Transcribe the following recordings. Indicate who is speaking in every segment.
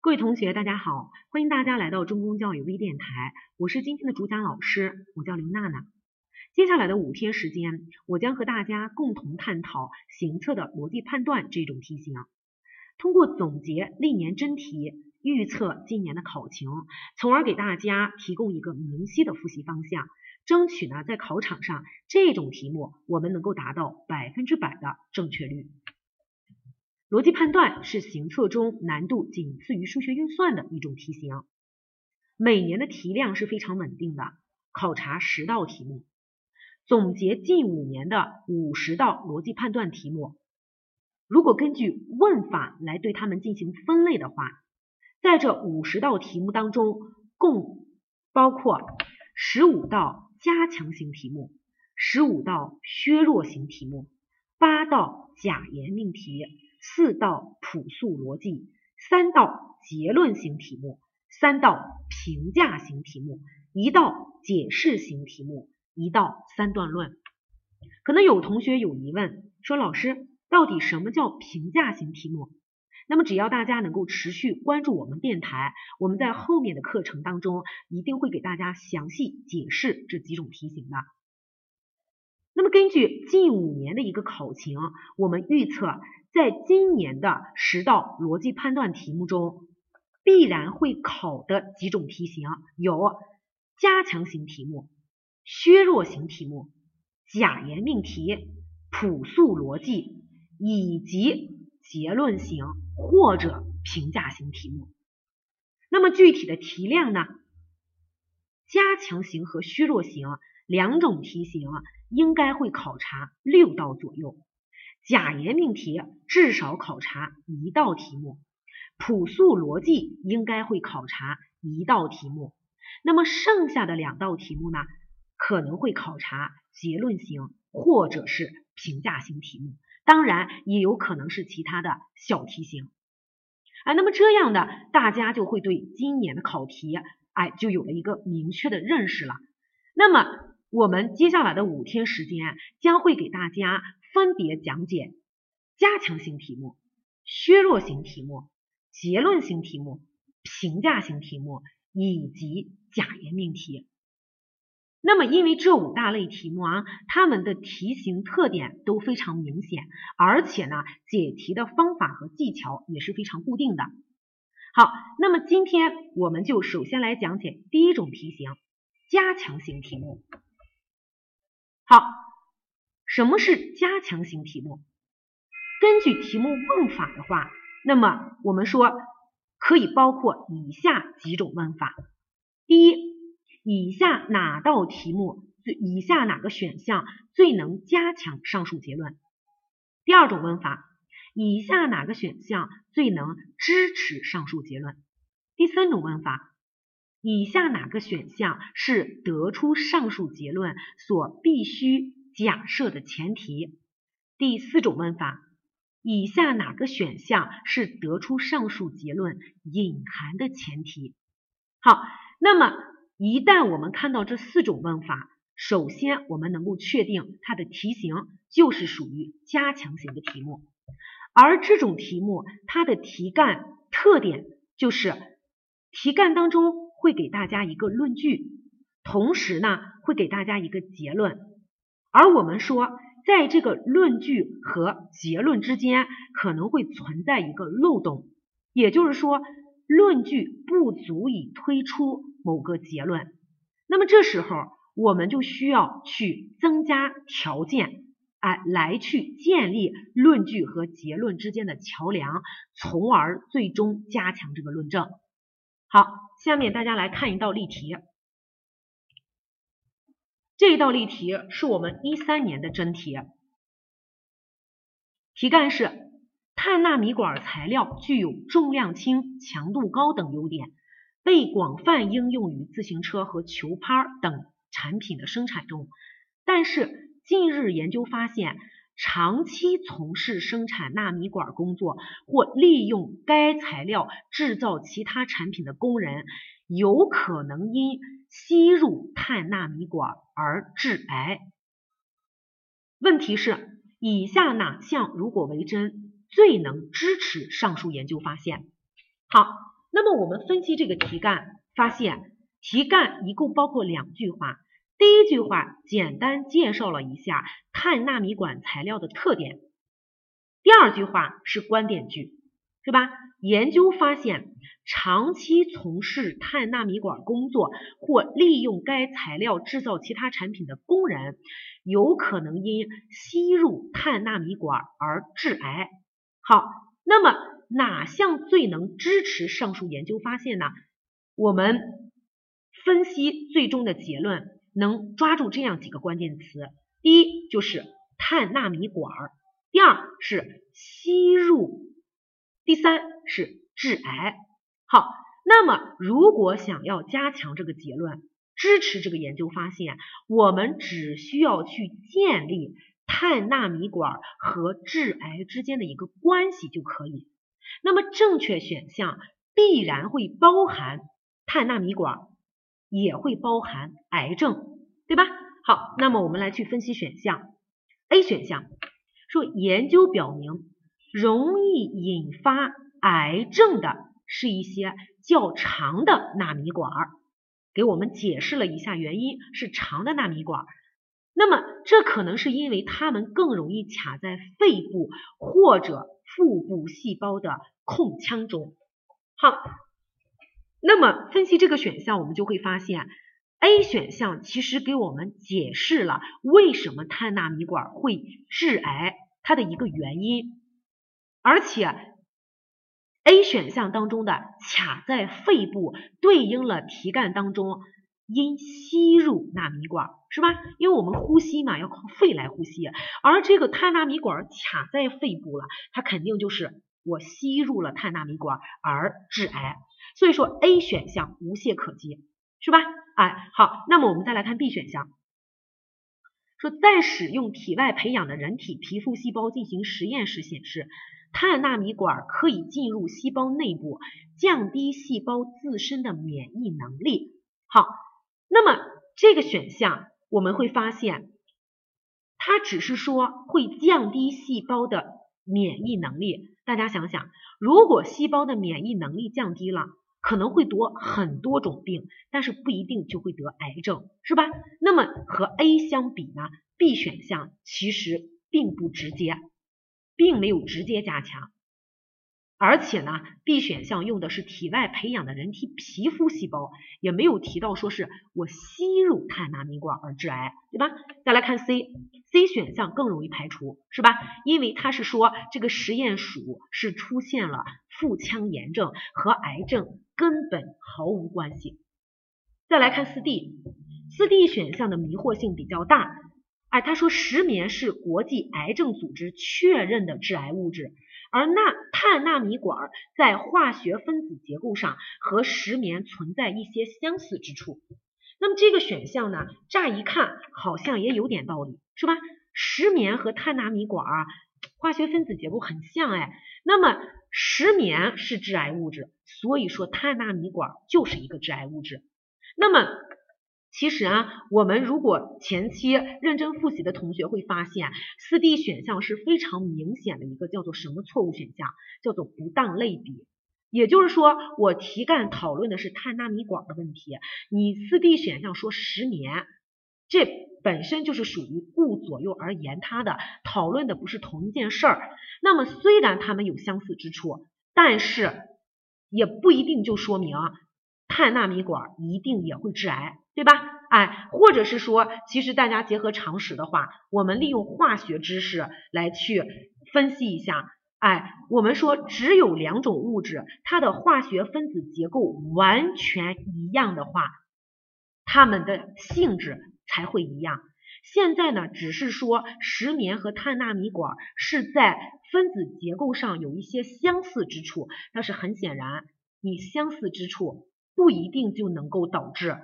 Speaker 1: 各位同学，大家好，欢迎大家来到中公教育微电台，我是今天的主讲老师，我叫刘娜娜。接下来的五天时间，我将和大家共同探讨行测的逻辑判断这种题型，通过总结历年真题，预测今年的考情，从而给大家提供一个明晰的复习方向，争取呢在考场上这种题目我们能够达到百分之百的正确率。逻辑判断是行测中难度仅次于数学运算的一种题型，每年的题量是非常稳定的，考察十道题目，总结近五年的五十道逻辑判断题目。如果根据问法来对它们进行分类的话，在这五十道题目当中，共包括十五道加强型题目，十五道削弱型题目，八道假言命题。四道朴素逻辑，三道结论型题目，三道评价型题目，一道解释型题目，一道三段论。可能有同学有疑问，说老师，到底什么叫评价型题目？那么只要大家能够持续关注我们电台，我们在后面的课程当中一定会给大家详细解释这几种题型的。那么根据近五年的一个考情，我们预测。在今年的十道逻辑判断题目中，必然会考的几种题型有加强型题目、削弱型题目、假言命题、朴素逻辑以及结论型或者评价型题目。那么具体的题量呢？加强型和削弱型两种题型应该会考察六道左右。假言命题至少考察一道题目，朴素逻辑应该会考察一道题目，那么剩下的两道题目呢，可能会考察结论型或者是评价型题目，当然也有可能是其他的小题型。哎，那么这样的大家就会对今年的考题，哎，就有了一个明确的认识了。那么我们接下来的五天时间将会给大家。分别讲解加强型题目、削弱型题目、结论型题目、评价型题目以及假言命题。那么，因为这五大类题目啊，它们的题型特点都非常明显，而且呢，解题的方法和技巧也是非常固定的。好，那么今天我们就首先来讲解第一种题型——加强型题目。好。什么是加强型题目？根据题目问法的话，那么我们说可以包括以下几种问法：第一，以下哪道题目最以下哪个选项最能加强上述结论？第二种问法，以下哪个选项最能支持上述结论？第三种问法，以下哪个选项是得出上述结论所必须？假设的前提。第四种问法，以下哪个选项是得出上述结论隐含的前提？好，那么一旦我们看到这四种问法，首先我们能够确定它的题型就是属于加强型的题目，而这种题目它的题干特点就是题干当中会给大家一个论据，同时呢会给大家一个结论。而我们说，在这个论据和结论之间可能会存在一个漏洞，也就是说，论据不足以推出某个结论。那么这时候，我们就需要去增加条件，哎，来去建立论据和结论之间的桥梁，从而最终加强这个论证。好，下面大家来看一道例题。这一道例题是我们一三年的真题，题干是碳纳米管材料具有重量轻、强度高等优点，被广泛应用于自行车和球拍等产品的生产中。但是近日研究发现，长期从事生产纳米管工作或利用该材料制造其他产品的工人，有可能因吸入碳纳米管而致癌。问题是，以下哪项如果为真，最能支持上述研究发现？好，那么我们分析这个题干，发现题干一共包括两句话。第一句话简单介绍了一下碳纳米管材料的特点，第二句话是观点句，是吧？研究发现，长期从事碳纳米管工作或利用该材料制造其他产品的工人，有可能因吸入碳纳米管而致癌。好，那么哪项最能支持上述研究发现呢？我们分析最终的结论。能抓住这样几个关键词：第一就是碳纳米管儿，第二是吸入，第三是致癌。好，那么如果想要加强这个结论，支持这个研究发现，我们只需要去建立碳纳米管和致癌之间的一个关系就可以。那么正确选项必然会包含碳纳米管。也会包含癌症，对吧？好，那么我们来去分析选项。A 选项说，研究表明，容易引发癌症的是一些较长的纳米管儿，给我们解释了一下原因是长的纳米管儿。那么这可能是因为它们更容易卡在肺部或者腹部细胞的空腔中。好。那么分析这个选项，我们就会发现，A 选项其实给我们解释了为什么碳纳米管会致癌它的一个原因，而且 A 选项当中的卡在肺部对应了题干当中因吸入纳米管，是吧？因为我们呼吸嘛要靠肺来呼吸，而这个碳纳米管卡在肺部了，它肯定就是我吸入了碳纳米管而致癌。所以说 A 选项无懈可击，是吧？哎，好，那么我们再来看 B 选项，说在使用体外培养的人体皮肤细胞进行实验时显示，碳纳米管可以进入细胞内部，降低细胞自身的免疫能力。好，那么这个选项我们会发现，它只是说会降低细胞的免疫能力。大家想想，如果细胞的免疫能力降低了，可能会得很多种病，但是不一定就会得癌症，是吧？那么和 A 相比呢，B 选项其实并不直接，并没有直接加强。而且呢，B 选项用的是体外培养的人体皮肤细胞，也没有提到说是我吸入碳纳米管而致癌，对吧？再来看 C，C 选项更容易排除，是吧？因为它是说这个实验鼠是出现了腹腔炎症和癌症根本毫无关系。再来看四 D，四 D 选项的迷惑性比较大，哎，他说石棉是国际癌症组织确认的致癌物质。而钠碳纳米管在化学分子结构上和石棉存在一些相似之处。那么这个选项呢，乍一看好像也有点道理，是吧？石棉和碳纳米管啊，化学分子结构很像哎。那么石棉是致癌物质，所以说碳纳米管就是一个致癌物质。那么其实啊，我们如果前期认真复习的同学会发现，四 D 选项是非常明显的一个叫做什么错误选项，叫做不当类比。也就是说，我题干讨论的是碳纳米管的问题，你四 D 选项说十年，这本身就是属于顾左右而言他的，讨论的不是同一件事儿。那么虽然它们有相似之处，但是也不一定就说明碳纳米管一定也会致癌。对吧？哎，或者是说，其实大家结合常识的话，我们利用化学知识来去分析一下。哎，我们说只有两种物质，它的化学分子结构完全一样的话，它们的性质才会一样。现在呢，只是说石棉和碳纳米管是在分子结构上有一些相似之处，但是很显然，你相似之处不一定就能够导致。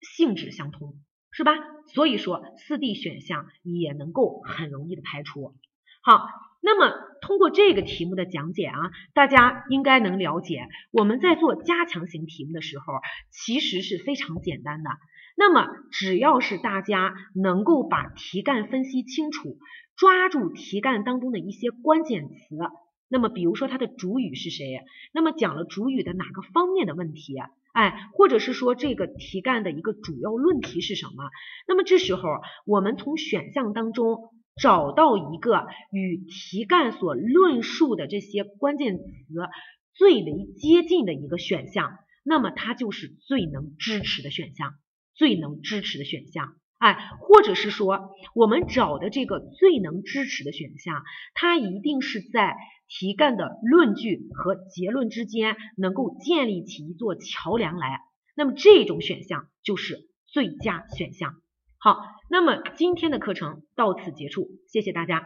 Speaker 1: 性质相同，是吧？所以说四 D 选项也能够很容易的排除。好，那么通过这个题目的讲解啊，大家应该能了解，我们在做加强型题目的时候，其实是非常简单的。那么只要是大家能够把题干分析清楚，抓住题干当中的一些关键词，那么比如说它的主语是谁？那么讲了主语的哪个方面的问题？哎，或者是说这个题干的一个主要论题是什么？那么这时候我们从选项当中找到一个与题干所论述的这些关键词最为接近的一个选项，那么它就是最能支持的选项，最能支持的选项。哎，或者是说，我们找的这个最能支持的选项，它一定是在题干的论据和结论之间能够建立起一座桥梁来。那么这种选项就是最佳选项。好，那么今天的课程到此结束，谢谢大家。